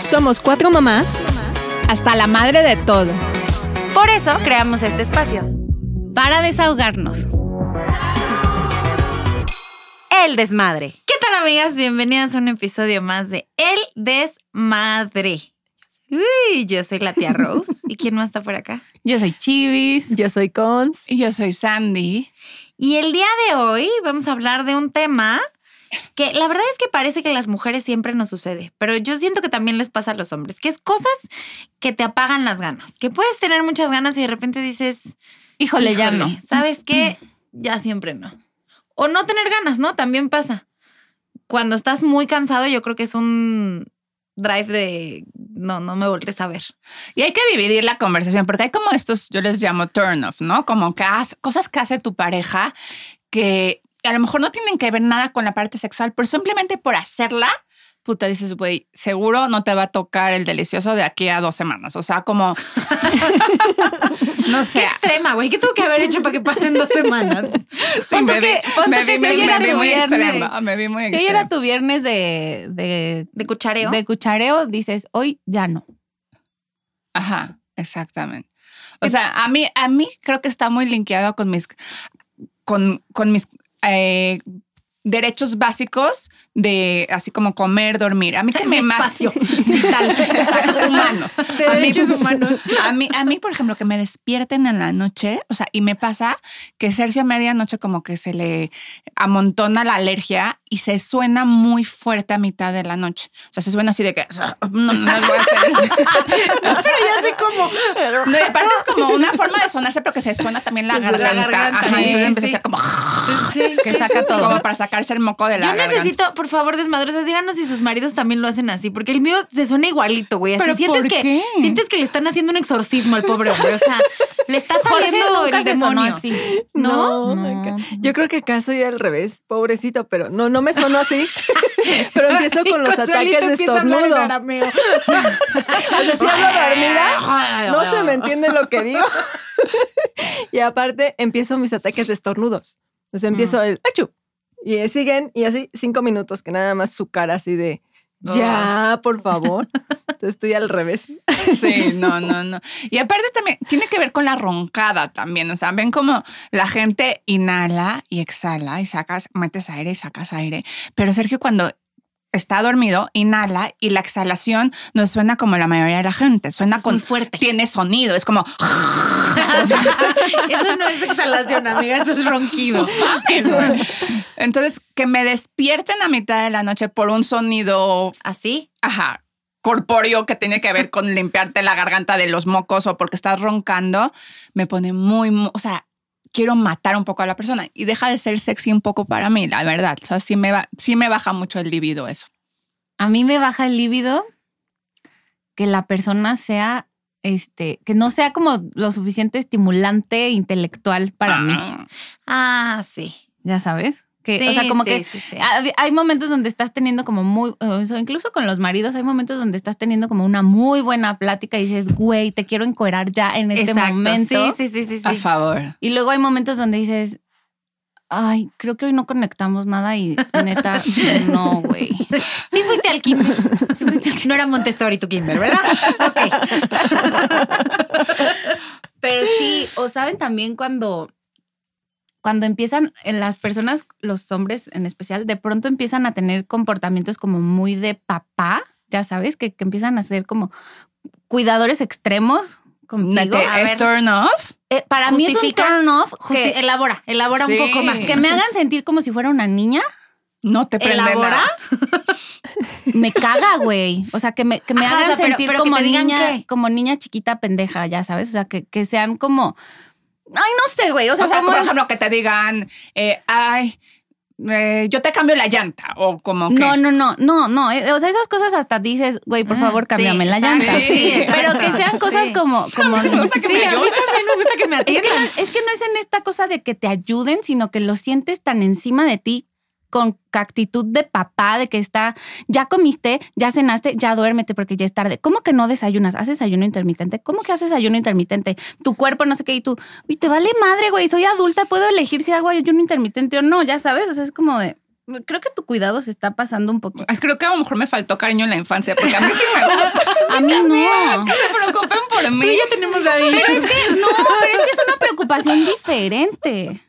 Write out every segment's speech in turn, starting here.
Somos cuatro mamás hasta la madre de todo. Por eso creamos este espacio. Para desahogarnos. El desmadre. ¿Qué tal amigas? Bienvenidas a un episodio más de El desmadre. Uy, yo soy la tía Rose. ¿Y quién más está por acá? Yo soy Chivis. Yo soy Cons. Y yo soy Sandy. Y el día de hoy vamos a hablar de un tema que la verdad es que parece que a las mujeres siempre nos sucede, pero yo siento que también les pasa a los hombres, que es cosas que te apagan las ganas, que puedes tener muchas ganas y de repente dices, Híjole, ya no. ¿Sabes qué? Ya siempre no. O no tener ganas, ¿no? También pasa. Cuando estás muy cansado, yo creo que es un drive de no, no me voltees a ver. Y hay que dividir la conversación, porque hay como estos, yo les llamo turn off, ¿no? Como que cosas que hace tu pareja que a lo mejor no tienen que ver nada con la parte sexual, pero simplemente por hacerla, puta, dices, güey, seguro no te va a tocar el delicioso de aquí a dos semanas. O sea, como. no Qué sé. extrema, güey. ¿Qué tengo que haber hecho para que pasen dos semanas? Sí, me vi- que- me que vi si hoy era tu viernes. Me vi muy Si hoy era tu viernes de, de, ¿De cuchareo? de cuchareo, dices, hoy ya no. Ajá, exactamente. O sea, a mí, a mí creo que está muy linkeado con mis, con, con mis eh, derechos básicos de así como comer, dormir. A mí que me mata. espacio vital. Exacto, humanos. De A mí- humanos. A mí, a mí, por ejemplo, que me despierten en la noche, o sea, y me pasa que Sergio a medianoche como que se le amontona la alergia y se suena muy fuerte a mitad de la noche. O sea, se suena así de que no, no les voy a hacer. ya sé cómo. No, y aparte es como una forma de sonarse, pero que se suena también la garganta. garganta, Ajá, sí, entonces empieza sí. a ser como, Que saca todo. como para sacarse el moco de la Yo garganta. necesito, por favor, desmadrosas, díganos si sus maridos también lo hacen así, porque el mío se suena igualito, güey. Así ¿Pero sientes por que qué? sientes que le están haciendo un exorcismo al pobre hombre, o sea, le está saliendo el sonó demonio. así. No, yo creo que acá soy al revés, pobrecito, pero no, no me sonó así. pero empiezo con los ataques de a estornudo. arameo. O sea, si hablo dormida, no se me entiende lo que digo. y aparte, empiezo mis ataques de estornudos. O sea, empiezo el ¡achú! Y siguen, y así cinco minutos, que nada más su cara así de ya, por favor. Entonces estoy al revés. Sí, no, no, no. Y aparte también tiene que ver con la roncada también. O sea, ven como la gente inhala y exhala y sacas, metes aire y sacas aire. Pero Sergio, cuando está dormido, inhala y la exhalación no suena como la mayoría de la gente. Suena Es con fuerte. Tiene sonido. Es como. Eso no es exhalación, amiga, eso es ronquido. Entonces, que me despierten a mitad de la noche por un sonido, ¿Así? ajá, corpóreo que tiene que ver con limpiarte la garganta de los mocos o porque estás roncando, me pone muy, mu- o sea, quiero matar un poco a la persona y deja de ser sexy un poco para mí, la verdad. O sea, sí me, va, sí me baja mucho el libido eso. A mí me baja el líbido que la persona sea, este, que no sea como lo suficiente estimulante intelectual para mí. Ah. Ah, sí. Ya sabes. Que, o sea, como sí, que sí, sí. hay hay momentos donde estás teniendo como muy, incluso con los maridos, hay momentos donde estás teniendo como una muy buena plática y dices, güey, te quiero encuerar ya en este Exacto. momento. Sí, sí, sí, sí. A favor. Y luego hay momentos donde dices, ay, creo que hoy no conectamos nada y neta, no, güey. Sí fuiste al kinder. Sí fuiste al kinder. No era Montessori tu kinder, ¿verdad? Ok. Pero sí, o saben también cuando, cuando empiezan eh, las personas, los hombres en especial, de pronto empiezan a tener comportamientos como muy de papá, ya sabes, que, que empiezan a ser como cuidadores extremos contigo. ¿Que A ¿Es ver. turn off? Eh, para mí es un turn off que, elabora, elabora Sí. un poco más. que me hagan sentir como si fuera una niña. No te prende ¿Elabora? nada. Me caga, güey. O sea, que me, que me Ajá, o hagan sea, sentir pero como niña, qué. como niña chiquita pendeja, ya sabes. O sea, que, que sean como. Ay, no sé, güey. O sea, O sea, como. por ejemplo, que te digan, eh, ay, eh, yo te cambio la llanta o como que... No, no, no, no, no. eh, O sea, esas cosas hasta dices, güey, por Ah, favor, cámbiame sí, la llanta. sí, Pero exacto, que sean cosas sí. como. como me gusta que me Sí, a mí ayuden. también me gusta que me es, que atiendan. no, es que no es en esta cosa de que te ayuden, sino que lo sientes tan encima de ti con actitud de papá, de que está, ya comiste, ya cenaste, ya duérmete porque ya es tarde. ¿Cómo que no desayunas? ¿Haces ayuno intermitente? ¿Cómo que haces ayuno intermitente? Tu cuerpo no sé qué y tú, uy, te vale madre, güey, soy adulta, puedo elegir si hago ayuno intermitente o no, ya sabes, o sea, es como de, creo que tu cuidado se está pasando un poquito. Creo que a lo mejor me faltó cariño en la infancia, porque a mí sí me gusta A mí no. que se preocupen por mí. tenemos ahí. Pero es que no, pero es que es una preocupación diferente.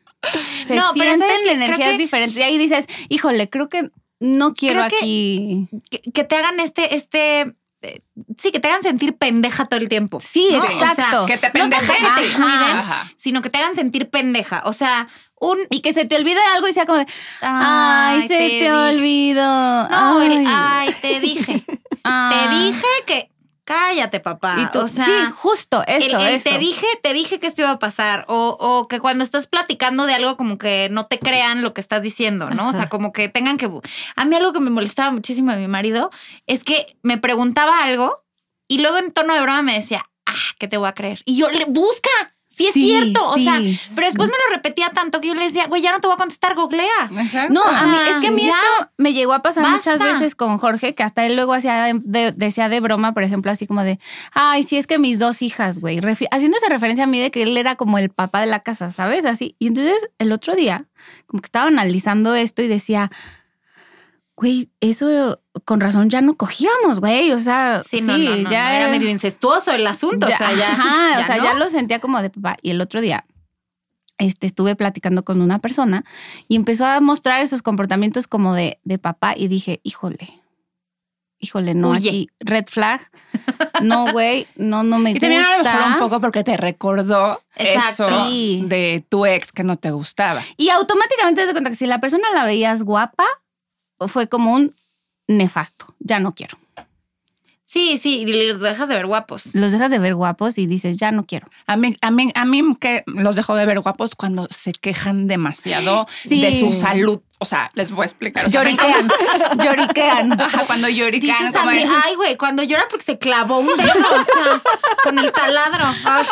Se No, pero sienten. Creo energías que- diferentes. Y ahí dices, híjole, creo que no quiero Creo que- aquí. Que, que te hagan este, este, eh, sí, que te hagan sentir pendeja todo el tiempo. Sí, ¿no? O sea, exacto. que te No pendejen. que te sí. cuiden, Ajá. sino que te hagan sentir pendeja. O sea, un... y que se te olvide algo y sea como de, ay, se te, dije. olvidó. No, el, ay, ay, te dije. ah". Te dije que... Cállate, papá. Y tú, o sea, sí, justo, eso, el- el eso. te dije, te dije que esto iba a pasar. O, o que cuando estás platicando de algo, como que no te crean lo que estás diciendo, ¿no? O sea, como que tengan que. A mí algo que me molestaba muchísimo de mi marido es que me preguntaba algo y luego en tono de broma me decía, ah, ¿qué te voy a creer? Y yo le busca. Sí, es Sí, cierto. O sí. sea, pero después me lo repetía tanto que yo le decía, güey, ya no te voy a contestar, googlea. Exacto. No, a mí, es que a mí ya. esto me llegó a pasar muchas veces con Jorge, que hasta él luego hacía de- de- decía de broma, por ejemplo, así como de, ay, sí, es que mis dos hijas, güey, haciéndose referencia a mí de que él era como el papá de la casa, ¿sabes? Así. Y entonces el otro día, como que estaba analizando esto y decía, güey, eso con razón ya no cogíamos, güey, o sea, Sí, sí, no, no, no, ya era medio incestuoso el asunto. o sea, ya. ajá, o sea, ya lo sentía como de papá. Y el otro día este, estuve platicando con una persona y empezó a mostrar esos comportamientos como de, de papá y dije, híjole, híjole, no, aquí, red flag. No, güey, no, no me Y gusta. también a lo mejor un poco porque te recordó Exacto. eso Sí. de tu ex que no te gustaba. Y automáticamente te das cuenta que si la persona la veías guapa, fue como un nefasto. Ya no quiero. Sí, sí, y les dejas de ver guapos. Los dejas de ver guapos y dices, ya no quiero. A mí, a mí, a mí que los dejo de ver guapos cuando se quejan demasiado Sí. de su salud. O sea, les voy a explicar. O sea, Lloriquean, lloriquean. Ajá, cuando llorican, Dices como mí, ay, güey, cuando llora porque se clavó un dedo, o sea, con el taladro. Ay,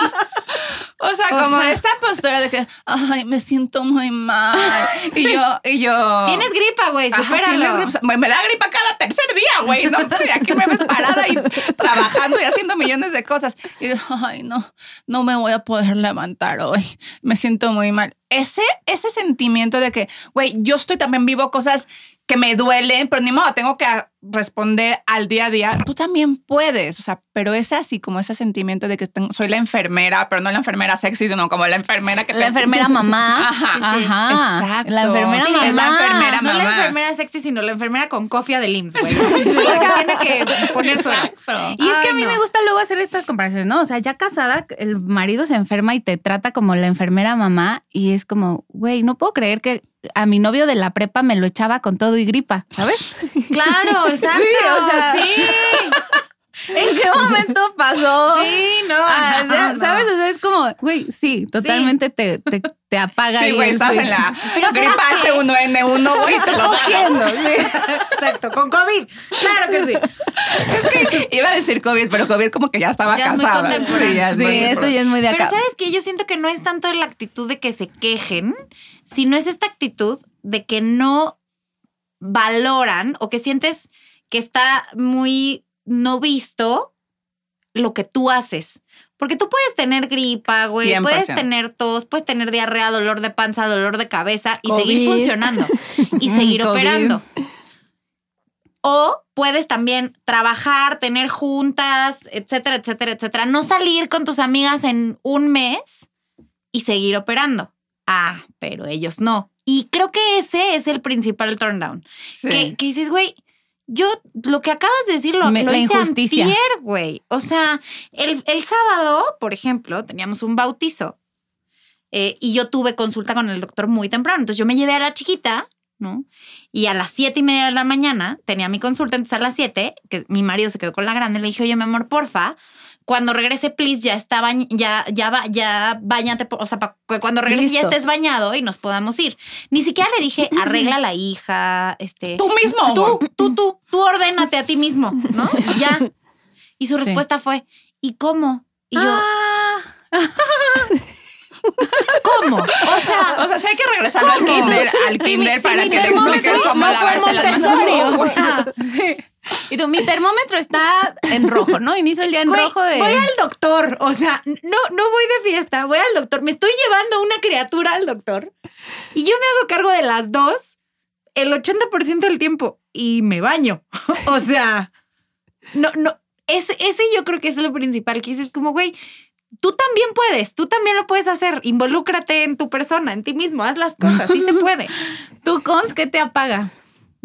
o sea, o como sea- esta postura de que, ay, me siento muy mal. Y yo, y yo. Tienes gripa, güey, supéralo. Me, me da gripa cada tercer día, güey. ¿no? Aquí me ves parada y trabajando y haciendo millones de cosas. Y digo, ay, no, no me voy a poder levantar hoy. Me siento muy mal. Ese, ese sentimiento de que, güey, yo estoy también vivo cosas que me duelen, pero ni modo, tengo que responder al día a día. Tú también puedes, o sea, pero ese así como ese sentimiento de que tengo- soy la enfermera, pero no la enfermera sexy, sino como la enfermera que La te- enfermera mamá. Ajá, Ajá. exacto. La enfermera Sí, mamá. es la enfermera No la enfermera sexy, sino la enfermera con cofia del IMSS, güey. La que tiene que poner su Exacto. Y es que Ay, a mí no. me gusta luego hacer estas comparaciones, ¿no? O sea, ya casada, el marido se enferma y te trata como la enfermera mamá y es como, güey, no puedo creer que a mi novio de la prepa me lo echaba con todo y gripa, ¿sabes? Claro, exacto. Sí, o sea, sí. ¿En qué momento pasó? Sí, no, Ah, no, no. ¿Sabes? O sea, es como, güey, sí, totalmente Te, te, te apaga Sí, güey, estás en la Pero gripa ¿sabes qué? H1N1, güey, te lo. Cogiendo, sí. Exacto, con COVID. Claro que sí. Es que iba a decir COVID, pero COVID como que ya estaba Ya es casada. contemporáneo. ya es Sí, esto ya es muy de Pero acá. sabes que yo siento que no es tanto la actitud de que se quejen, sino es esta actitud de que no valoran o que sientes que está muy no visto lo que tú haces. Porque tú puedes tener gripa, güey, 100%. puedes tener tos, puedes tener diarrea, dolor de panza, dolor de cabeza y seguir funcionando y seguir COVID. operando. O puedes también trabajar, tener juntas, etcétera, etcétera, etcétera. No salir con tus amigas en un mes y seguir operando. Ah, pero ellos no. Y creo que ese es el principal turn down. Sí. Que, que dices, güey, yo lo que acabas de decir lo, Me- lo la hice injusticia. güey. O sea, el, el sábado, por ejemplo, teníamos un bautizo eh, y yo tuve consulta con el doctor muy temprano. Entonces yo me llevé a la chiquita, ¿no? Y a las siete y media de la mañana tenía mi consulta. Entonces a las siete, que mi marido se quedó con la grande, le dije, oye, mi amor, porfa, cuando regrese, please, ya está bañ ya, ya, va- ya bañate, o sea, que cuando regrese ya estés bañado y nos podamos ir. Ni siquiera le dije, arregla la hija, este. Tú mismo, Tú, tú, tú, tú ordénate a ti mismo, ¿no? Y ya. Y su Sí. respuesta fue, ¿y cómo? Y yo, Ah, ¿cómo? O sea, O sea, sí hay que regresar al kinder, al Sí, kinder mi- para sí, mi que termómetro expliquen cómo no lavarse las manos. O sea, Y tú, mi termómetro está en rojo, ¿no? Inicio el día en güey, rojo de. voy al doctor, o sea, no, no voy de fiesta, voy al doctor, me estoy llevando una criatura al doctor y yo me hago cargo de las dos el 80% del tiempo y me baño. o sea, no, no, ese, ese yo creo que es lo principal, que dices como, güey, tú también puedes, tú también lo puedes hacer, involúcrate en tu persona, en ti mismo, haz las cosas, sí se puede. ¿Tú, Cons, qué te apaga?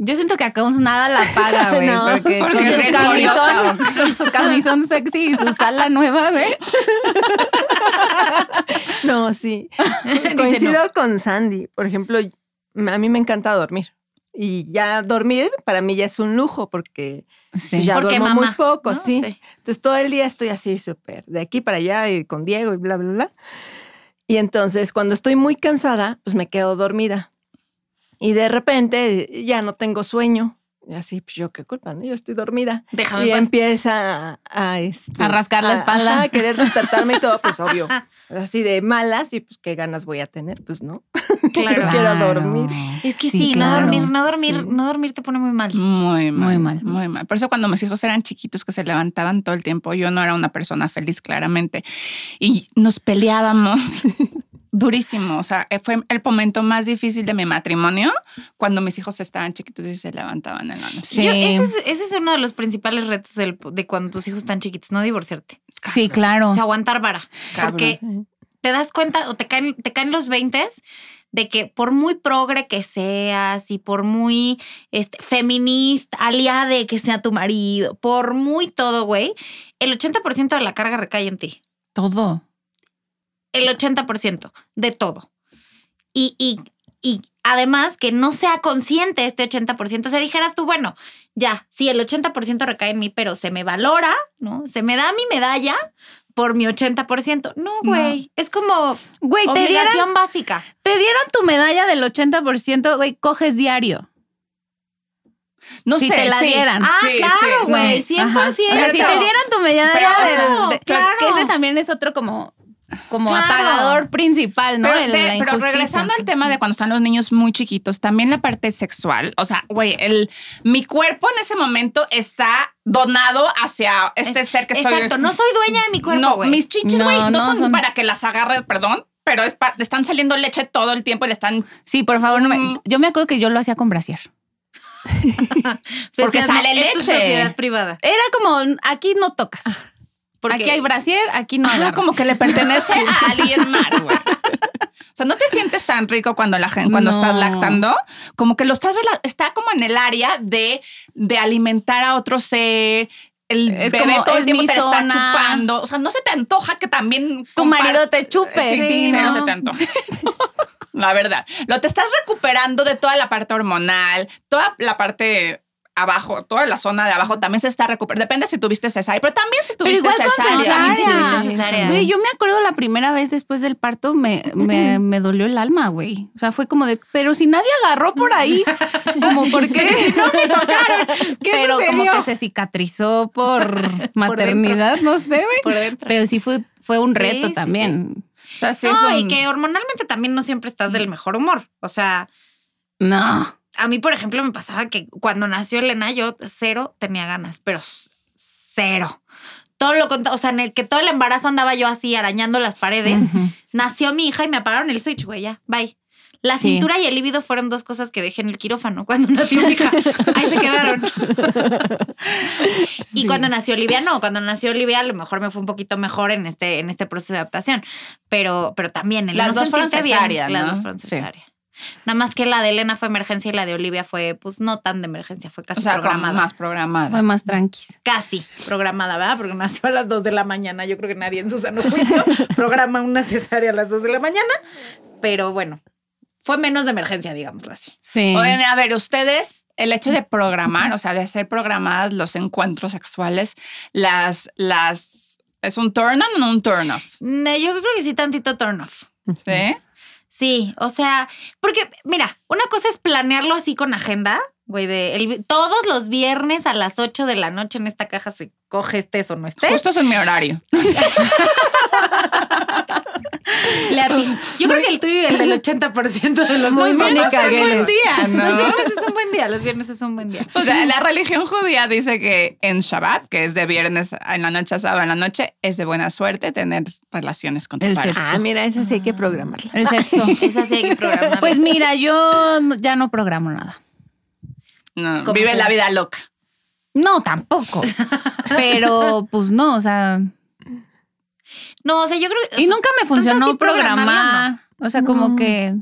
Yo siento que a Cons nada la apaga, güey. No, porque, porque con su camisón, con su camisón sexy y su sala nueva, güey. No, sí. Coincido con Sandy. Por ejemplo, a mí me encanta dormir. Y ya dormir para mí ya es un lujo porque Sí. ya Porque duermo muy poco, ¿no? sí. Sí. Entonces todo el día estoy así súper de aquí para allá y con Diego y bla, bla, bla. Y entonces cuando estoy muy cansada, pues me quedo dormida. Y de repente ya no tengo sueño. Y así, pues yo qué culpa, ¿no? Yo estoy dormida. Déjame y empieza a, a, este, A rascar la espalda. a querer despertarme y todo, pues obvio. Así de malas y pues qué ganas voy a tener, pues no. Claro. quiero dormir. Es que sí, claro. no dormir, no dormir, Sí. no dormir te pone muy mal. Muy mal. Muy mal. Muy mal. Por eso cuando mis hijos eran chiquitos que se levantaban todo el tiempo, yo no era una persona feliz claramente. Y nos peleábamos durísimo. O sea, fue el momento más difícil de mi matrimonio cuando mis hijos estaban chiquitos y se levantaban en la noche. Sí. Yo- ese, es, ese es uno de los principales retos del- de cuando tus hijos están chiquitos, no divorciarte. Sí, claro. O sea, aguantar vara. Cabrón. Porque te das cuenta o te caen, te caen los 20 de que por muy progre que seas y por muy este, feminista, aliade que sea tu marido, por muy todo, güey, el 80% de la carga recae en ti. Todo. El 80% de todo. Y, y, y además que no sea consciente este 80%, o sea, dijeras tú, bueno, ya, sí, el 80% recae en mí, pero se me valora, ¿no? Se me da mi medalla por mi 80%. No, güey, es como Güey, te dieran, obligación básica. te dieran tu medalla del 80%, güey, coges diario. No Si sé, te la sí. dieran. Ah, Sí, claro, güey, sí. 100%. Ajá. O sea, si te dieran tu medalla pero, de- sea, de- claro. que ese también es otro como, como Claro. apagador principal, ¿no? Pero, El- de- la pero injusticia. regresando al tema de cuando están los niños muy chiquitos, también la parte sexual, o sea, güey, el mi cuerpo en ese momento está donado hacia este ser que estoy. Exacto, no soy dueña de mi cuerpo, no, mis chichis, No, güey, no, no son, son- para que las agarres, perdón, pero es están saliendo leche todo el tiempo y le están Sí, por favor, no me- Mm. yo me acuerdo que yo lo hacía con brasier. porque sale no, es leche. propiedad privada. Era como, aquí no tocas. Porque- Aquí hay brasier, aquí no agarras. como que le pertenece a alguien más, güey. O sea, no te sientes tan rico cuando la gente, cuando No. estás lactando, como que lo estás, está como en el área de, de alimentar a otro ser. El Es bebé como, todo el tiempo te la está chupando. O sea, no se te antoja que también Tu marido te chupe, Sí, sí, ¿no? se te antoja. La verdad. Lo te estás recuperando de toda la parte hormonal, toda la parte abajo, toda la zona de abajo también se está recuperando. Depende si tuviste cesárea, pero también si Pero tuviste igual con cesárea. También si cesárea. tuviste cesárea. Güey, yo me acuerdo la primera vez después del parto me, me, me dolió el alma, güey. O sea, fue como de, pero si nadie agarró por ahí, como por qué no me tocaron. Pero como que se cicatrizó por maternidad, no sé, güey. Por dentro. Pero sí fue, fue un Sí, reto sí, también. O sea, sí no, es un- y que hormonalmente también no siempre estás del mejor humor. O sea, No. A mí, por ejemplo, me pasaba que cuando nació Elena, yo cero tenía ganas, pero cero. Todo lo o sea, en el que todo el embarazo andaba yo así arañando las paredes. Nació mi hija y me apagaron el switch, güey, ya, bye. La Sí. cintura y el líbido fueron dos cosas que dejé en el quirófano cuando nació mi hija. Ahí se quedaron. Y cuando nació Olivia, no. Cuando nació Olivia, a lo mejor me fue un poquito mejor en este, en este proceso de adaptación. Pero, pero también el Las no dos fueron bien, cesárea, Las dos fueron. Nada más que la de Elena fue emergencia y la de Olivia fue, pues, no tan de emergencia, fue casi o sea, programada. más programada. Fue más tranquis. Casi programada, ¿verdad? Porque nació a las 2 de la mañana. Yo creo que nadie en su sano juicio programa una cesárea a las 2 de la mañana. Pero bueno, fue menos de emergencia, digámoslo así. Sí. Oigan, a ver, ustedes, el hecho de programar, o sea, de hacer programadas los encuentros sexuales, las, las, ¿es un turn on o un turn off? No, yo creo que sí, tantito turn off. ¿Sí? Sí, o sea, porque mira, una cosa es planearlo así con agenda, güey, de el- todos los viernes a las 8 de la noche en esta caja se coge estés o no estés. Justo es en mi horario. Yo creo que el tuyo y el del 80% de los Muy viernes Mónica es un Geller. buen día. ¿no? Los viernes es un buen día, los viernes es un buen día. O sea, la religión judía dice que en Shabbat, que es de viernes en la noche a sábado en la noche, es de buena suerte tener relaciones con tu El pareja. sexo. Ah, mira, esa sí hay que programarla. El sexo. Esa sí hay que programarla. Pues mira, yo ya no programo nada. No, ¿Cómo vive la vida loca. No, tampoco. Pero pues no, o sea, No, o sea, yo creo que. y nunca me funcionó programar. O sea, como No. que.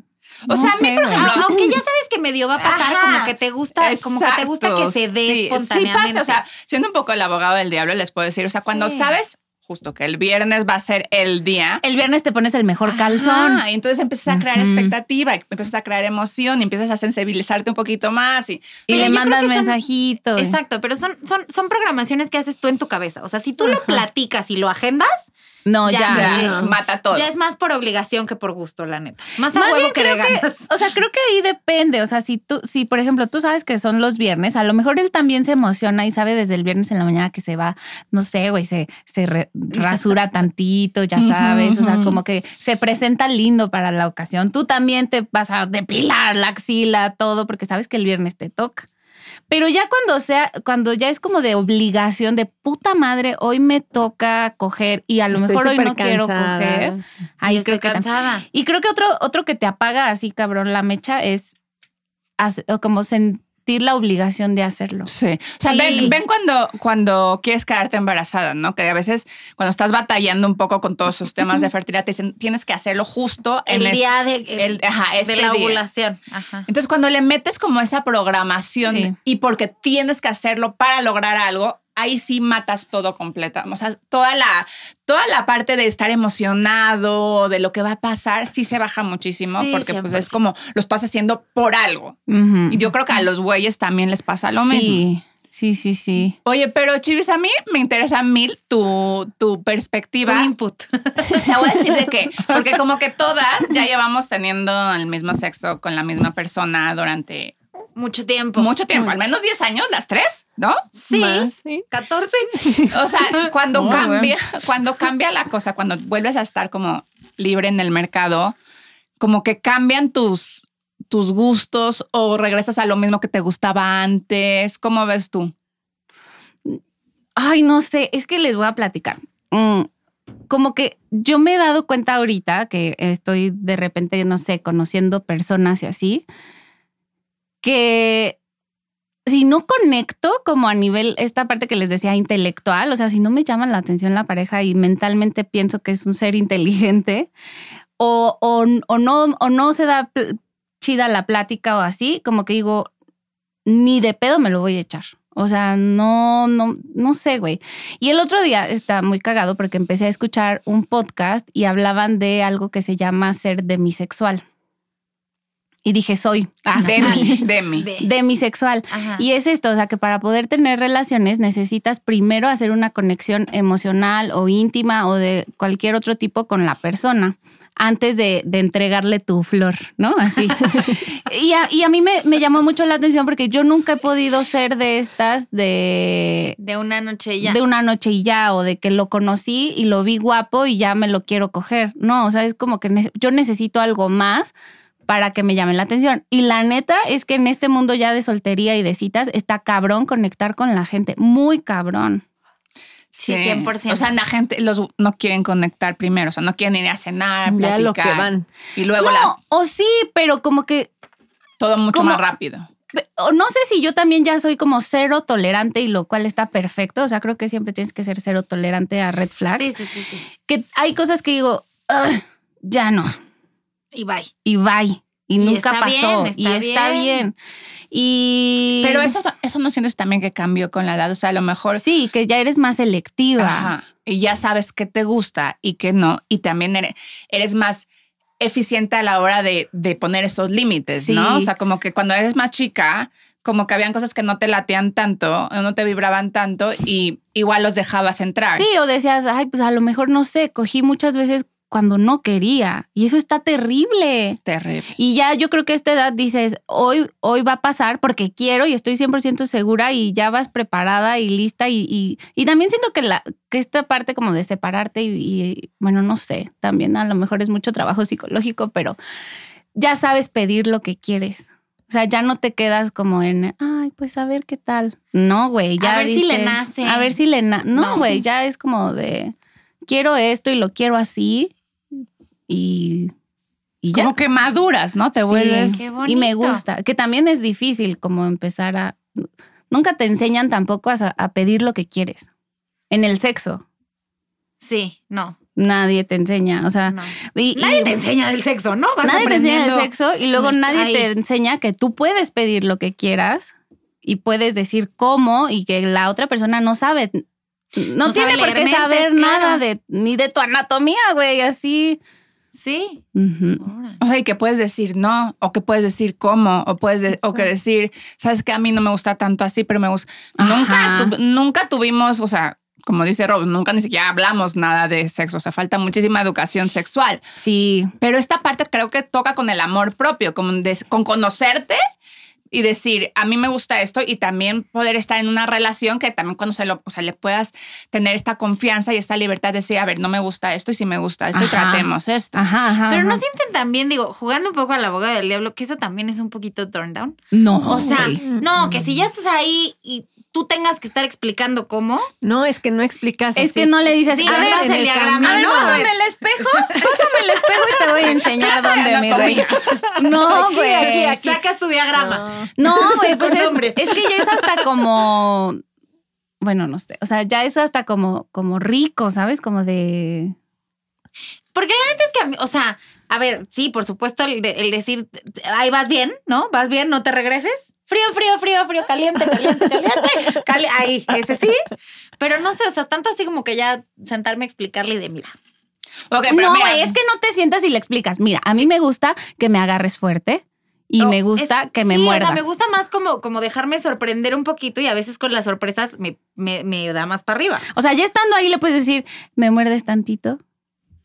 O sea, a mí, por ejemplo, Aunque ya sabes que medio va a pasar, Ajá. como que te gusta, como que te gusta que se dé sí, espontáneamente. Sí pasa, o sea, siendo un poco el abogado del diablo, les puedo decir, o sea, cuando Sí. sabes justo que el viernes va a ser el día. El viernes te pones el mejor calzón. Ajá, y entonces empiezas a crear expectativa, empiezas a crear emoción, y empiezas a sensibilizarte un poquito más. Y, Y le mandas mensajitos. Exacto, pero son, son, son programaciones que haces tú en tu cabeza. O sea, si tú lo platicas y lo agendas, No, Ya, ya. ya, no. mata todo. ya es más por obligación que por gusto, la neta. Más a Más huevo bien que creo que, ganas. o sea, creo que ahí depende. O sea, si tú, si por ejemplo tú sabes que son los viernes, a lo mejor él también se emociona y sabe desde el viernes en la mañana que se va, no sé, güey, se, se re- rasura tantito, ya sabes. O sea, como que se presenta lindo para la ocasión. Tú también te vas a depilar la axila, todo, porque sabes que el viernes te toca. Pero ya cuando sea, cuando ya es como de obligación de puta madre, hoy me toca coger y a lo Estoy mejor hoy no quiero coger. Ahí Y creo que cansada. y creo que otro, otro que te apaga así, cabrón, la mecha es como sentir la obligación de hacerlo. Sí. O sea, Sí. ven, ven cuando, cuando quieres quedarte embarazada, ¿no? Que a veces cuando estás batallando un poco con todos esos temas de fertilidad, te dicen, tienes que hacerlo justo en El este- día de, el- ajá, este de la día. ovulación. Ajá. Entonces, cuando le metes como esa programación Sí. y porque tienes que hacerlo para lograr algo, ahí sí matas todo completa. O sea, toda la, toda la parte de estar emocionado, de lo que va a pasar, sí se baja muchísimo Sí, porque pues 100%. es como lo estás haciendo por algo. Y yo creo que a los güeyes también les pasa lo mismo. sí, sí, sí, sí. Oye, pero Chivis, a mí me interesa mil tu, tu perspectiva. Tu input. Te voy a decir de qué. Porque como que todas ya llevamos teniendo el mismo sexo con la misma persona durante Mucho tiempo. mucho tiempo, al menos 10 años, las tres, ¿no? Sí. Más, sí. 14. O sea, cuando Oh, cambia, cuando cambia la cosa, cuando vuelves a estar como libre en el mercado, como que cambian tus, tus gustos o regresas a lo mismo que te gustaba antes. ¿Cómo ves tú? Ay, no sé, es que les voy a platicar. Mm, como que yo me he dado cuenta ahorita que estoy de repente, no sé, conociendo personas y así, que si no conecto como a nivel, esta parte que les decía intelectual, o sea, si no me llama la atención la pareja y mentalmente pienso que es un ser inteligente, o, o, o no, o no se da chida la plática o así, como que digo, ni de pedo me lo voy a echar. O sea, no, no, no sé, güey. Y el otro día está muy cagado porque empecé a escuchar un podcast y hablaban de algo que se llama ser demisexual. Y dije, soy ah, Demi, Demi. De- demisexual. Ajá. Y es esto, o sea, que para poder tener relaciones necesitas primero hacer una conexión emocional o íntima o de cualquier otro tipo con la persona antes de, de entregarle tu flor, ¿no? Así. y, a, y a mí me, me llamó mucho la atención porque yo nunca he podido ser de estas de, de una noche ya. de una noche y ya, o de que lo conocí y lo vi guapo y ya me lo quiero coger. No, o sea, es como que ne- yo necesito algo más para que me llame la atención. Y la neta es que en este mundo ya de soltería y de citas está cabrón conectar con la gente, muy cabrón. Sí, 100%. O sea, la gente los no quieren conectar primero, o sea, no quieren ir a cenar, Ya platicar. lo que van. Y luego No, la- o sí, pero como que todo mucho como- más rápido. o no sé si yo también ya soy como cero tolerante y lo cual está perfecto. O sea, creo que siempre tienes que ser cero tolerante a red flags. Sí, sí, sí, sí. Que hay cosas que digo, "Ugh, ya no. Y bye. y bye. Y, Y nunca está pasó. bien, y está está bien. bien. Y. Pero eso, eso no sientes también que cambió con la edad. O sea, a lo mejor. Sí, que ya eres más selectiva. Ajá, y ya sabes qué te gusta y qué no. Y también eres, eres más eficiente a la hora de, de poner esos límites, Sí. ¿no? O sea, como que cuando eres más chica, como que habían cosas que no te latean tanto, o no te vibraban tanto y igual los dejabas entrar. Sí, o decías, ay, pues a lo mejor no sé, cogí muchas veces cuando no quería. Y eso está terrible. Terrible. Y ya yo creo que a esta edad dices, hoy, hoy va a pasar porque quiero y estoy 100% segura y ya vas preparada y lista. Y, y, y también siento que, la, que esta parte como de separarte y, y, bueno, no sé, también a lo mejor es mucho trabajo psicológico, pero ya sabes pedir lo que quieres. O sea, ya no te quedas como en, ay, pues a ver qué tal. No, güey, ya A ver si le nace. A ver si le nace. No, No. güey, ya es como de, quiero esto y lo quiero así. Y, y ya. Como que maduras, ¿no? Te Sí, vuelves. Qué y me gusta, que también es difícil como empezar a nunca te enseñan tampoco a, a pedir lo que quieres. En el sexo. Sí, no. Nadie te enseña, o sea, no. y- y- Nadie te enseña del sexo, ¿no? Vas nadie te enseña el aprendiendo. sexo y luego Ahí. nadie te enseña que tú puedes pedir lo que quieras y puedes decir cómo y que la otra persona no sabe. No, No tiene sabe por qué saber mentes, nada claro. de ni de tu anatomía, güey, así. Sí. O sea, y que puedes decir no, o que puedes decir cómo, o puedes de- o que decir, sabes que a mí no me gusta tanto así, pero me gusta. Nunca, tu- nunca tuvimos, o sea, como dice Rob, nunca ni siquiera hablamos nada de sexo. O sea, falta muchísima educación sexual. Sí. Pero esta parte creo que toca con el amor propio, con, con conocerte y decir, a mí me gusta esto y también poder estar en una relación que también cuando se lo, o sea, le puedas tener esta confianza y esta libertad de decir, a ver, no me gusta esto y si me gusta esto y Ajá. tratemos esto. Ajá, ajá. Pero no sienten también, digo, jugando un poco a la abogada del diablo, que eso también es un poquito turn down. No. O sea, no, que si ya estás ahí y tú tengas que estar explicando cómo. No, es que no explicas es así. que no le dices, Sí, a ver, el diagrama, a ver, ¿no? pásame el espejo, pásame el espejo y te voy a enseñar dónde, mi rey. No, güey. aquí, aquí. Sacas tu diagrama. No, güey, Con pues es, es que ya es hasta como, bueno, no sé, o sea, ya es hasta como, como rico, ¿sabes? Como de... Porque la neta es que, a mí- o sea, a ver, sí, por supuesto, el, de- el decir, ahí vas bien, ¿no? Vas bien, no te regreses. Frío, frío, frío, frío, caliente, caliente, caliente. cali- ahí, ese sí. Pero no sé, o sea, tanto así como que ya sentarme a explicarle y de mira. Ok, pero no, mira, es que no te sientas y le explicas. Mira, a mí me gusta que me agarres fuerte y No, me gusta es- que me sí, muerdas. O sea, me gusta más como, como dejarme sorprender un poquito y a veces con las sorpresas me, me, me da más para arriba. O sea, ya estando ahí le puedes decir, me muerdes tantito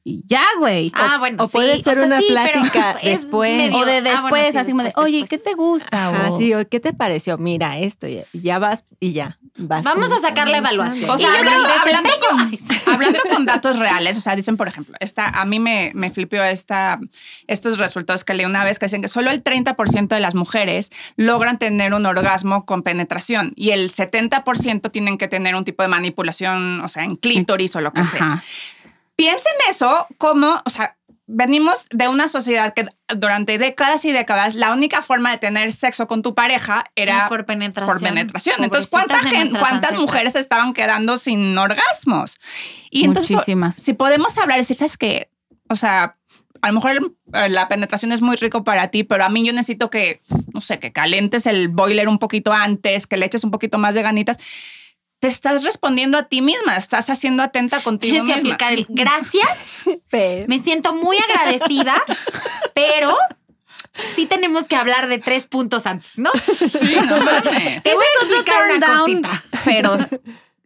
y ya, güey. Ah, bueno, o puede sí, ser sea, una sí, plática es después. medio- o de ah, bueno, después, sí, así como de, oye, después. ¿qué te gusta? Ajá, O- sí, o ¿qué te pareció? Mira esto, y ya vas y ya. vas Vamos a sacar la evaluación. O sea, hablando, hablando con, hablando con datos reales, o sea, dicen, por ejemplo, esta, a mí me, me flipió esta, estos resultados que leí una vez que decían que solo el 30% de las mujeres logran tener un orgasmo con penetración y el 70% tienen que tener un tipo de manipulación, o sea, en clítoris o lo que sea. Piensen eso como, o sea, venimos de una sociedad que durante décadas y décadas la única forma de tener sexo con tu pareja era por penetración. por penetración. Entonces, ¿cuántas, mujeres estaban quedando sin orgasmos? Y entonces, Muchísimas. si podemos hablar y decir, ¿sabes qué? O sea, a lo mejor la penetración es muy rico para ti, pero a mí yo necesito que, no sé, que calentes el boiler un poquito antes, que le eches un poquito más de ganitas. Te estás respondiendo a ti misma, estás haciendo atenta contigo Tienes que misma. aplicar el gracias. Pero- Me siento muy agradecida, pero sí tenemos que hablar de tres puntos antes, ¿no? Sí, no mames. Te Ese voy a es otro explicar turn una down cosita. feroz.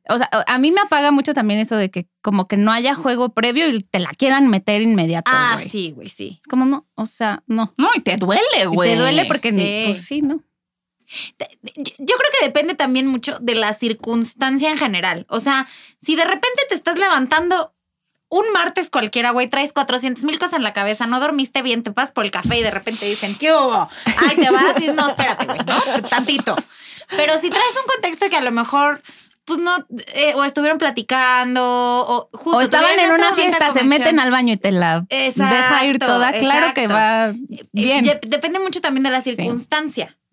O sea, a mí me apaga mucho también eso de que como que no haya juego previo y te la quieran meter inmediato. Ah, sí, güey, sí. Es como no, o sea, no. No, y te duele, güey. te duele porque Sí. ni, pues sí, ¿no? Yo creo que depende también mucho de la circunstancia en general. O sea, si de repente te estás levantando un martes cualquiera, güey, traes 400 mil cosas en la cabeza, no dormiste bien, te vas por el café y de repente dicen, ¿qué hubo? Ay, te vas y no, espérate, güey, ¿no? Tantito. Pero si traes un contexto que a lo mejor, pues no, eh, o estuvieron platicando, o justo O estaban en una fiesta, se meten al baño y te la deja ir Exacto, toda. Claro que exacto. va Eh, bien. ye- depende mucho también de la Sí.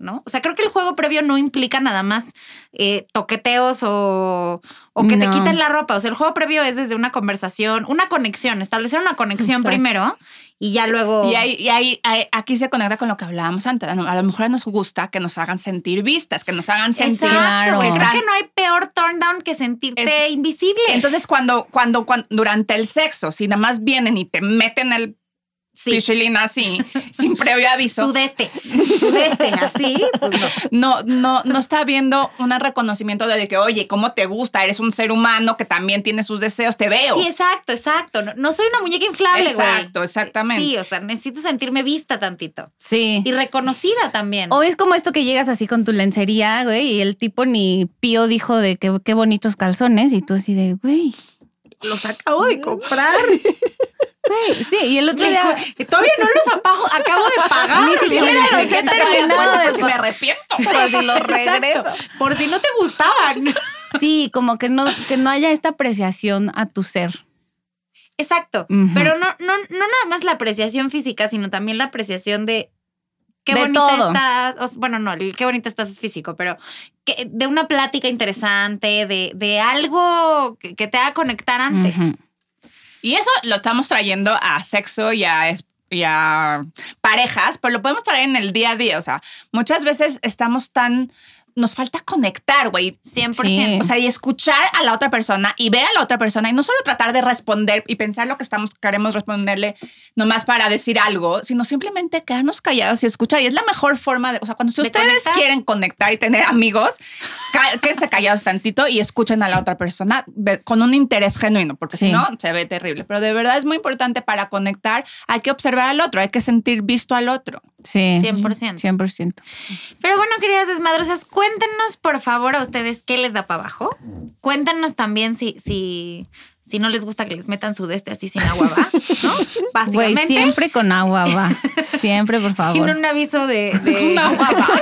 ¿No? O sea, creo que el juego previo no implica nada más eh, toqueteos o, o que te quiten la ropa. O sea, el juego previo es desde una conversación, una conexión, establecer una conexión Exacto. primero y ya luego. Y, ahí, y ahí, ahí- aquí se conecta con lo que hablábamos antes. A lo mejor nos gusta que nos hagan sentir vistas, que nos hagan sentir. Exacto, Claro. Creo que no hay peor turn down que sentirte Es- invisible. Entonces, cuando, cuando, cuando, durante el sexo, si nada más vienen y te meten el sí. pichilín así, sin previo aviso, Sudeste. Sudeste, así, pues no. no, no, no está habiendo un reconocimiento de que, oye, ¿cómo te gusta? Eres un ser humano que también tiene sus deseos, te veo. Sí, exacto, exacto. No, no soy una muñeca inflable, güey. Exacto, exactamente. Sí, o sea, necesito sentirme vista tantito. Sí. Y reconocida también. O es como esto que llegas así con tu lencería, güey, y el tipo ni pío dijo de que qué bonitos calzones, y tú así de, güey, los acabo de comprar. Güey, sí, y el otro día... Todavía no los apago, acabo de pagar. Ni siquiera los he etiqueta terminado Puesto de por si me arrepiento. Por si lo Exacto. regreso. Por si no te gustaban. Sí, como que no, que no haya esta apreciación a tu ser. Exacto. Pero no, no, no nada más la apreciación física, sino también la apreciación de qué De bonita todo. estás. o bueno, no, el qué bonita estás es físico, pero que- de una plática interesante, de, de algo que, que te haga conectar antes. Y eso lo estamos trayendo a sexo y a, parejas, pero lo podemos traer en el día a día. O sea, muchas veces estamos tan... Nos falta conectar, güey. 100%. Sí. O sea, y escuchar a la otra persona y ver a la otra persona y no solo tratar de responder y pensar lo que estamos queremos responderle nomás para decir algo, sino simplemente quedarnos callados y escuchar. Y es la mejor forma de, o sea, cuando si De ustedes conectar. quieren conectar y tener amigos, quédense callados tantito y escuchen a la otra persona de- con un interés genuino, porque Sí. si no se ve terrible. Pero de verdad es muy importante para conectar, hay que observar al otro, hay que sentir visto al otro. Sí. 100%. 100%. Pero bueno, queridas desmadrosas, cuéntenos por favor a ustedes qué les da para abajo. Cuéntenos también si, si, si no les gusta que les metan su deste así sin agua, ¿va? ¿No? Güey, Básicamente. siempre con agua va. Siempre, por sin favor. un aviso de. de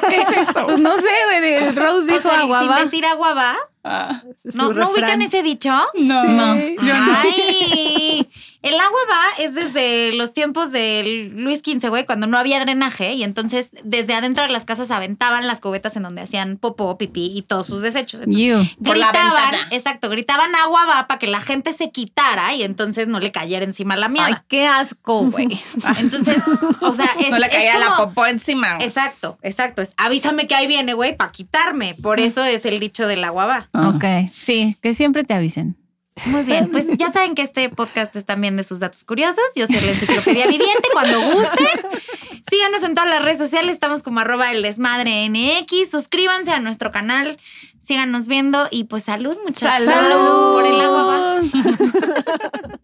¿Qué es eso? Pues no sé, güey. de- Rose o dijo sea, agua sin va. decir agua va. Ah, ¿No, ¿no ubican ese dicho? no, No. yo no. Ay, el agua va es desde los tiempos de Luis XV, güey, cuando no había drenaje y entonces desde adentro de las casas aventaban las cubetas en donde hacían popó, pipí y todos sus desechos. Entonces, You. Por la gritaban, ventana. exacto, gritaban agua va para que la gente se quitara y entonces no le cayera encima la Ay, mierda. qué asco, güey. Entonces, o sea, es, no le caía la popó encima. Exacto, exacto. Es avísame que ahí viene, güey, para quitarme. Por eso es el dicho del agua va. Ok. Sí, que siempre te avisen. Muy bien, pues ya saben que este podcast es también de sus datos curiosos. Yo soy la enciclopedia viviente. Cuando gusten, síganos en todas las redes sociales. Estamos como arroba el desmadre NX. Suscríbanse a nuestro canal. Síganos viendo y pues salud, muchachos. Salud. Por el agua.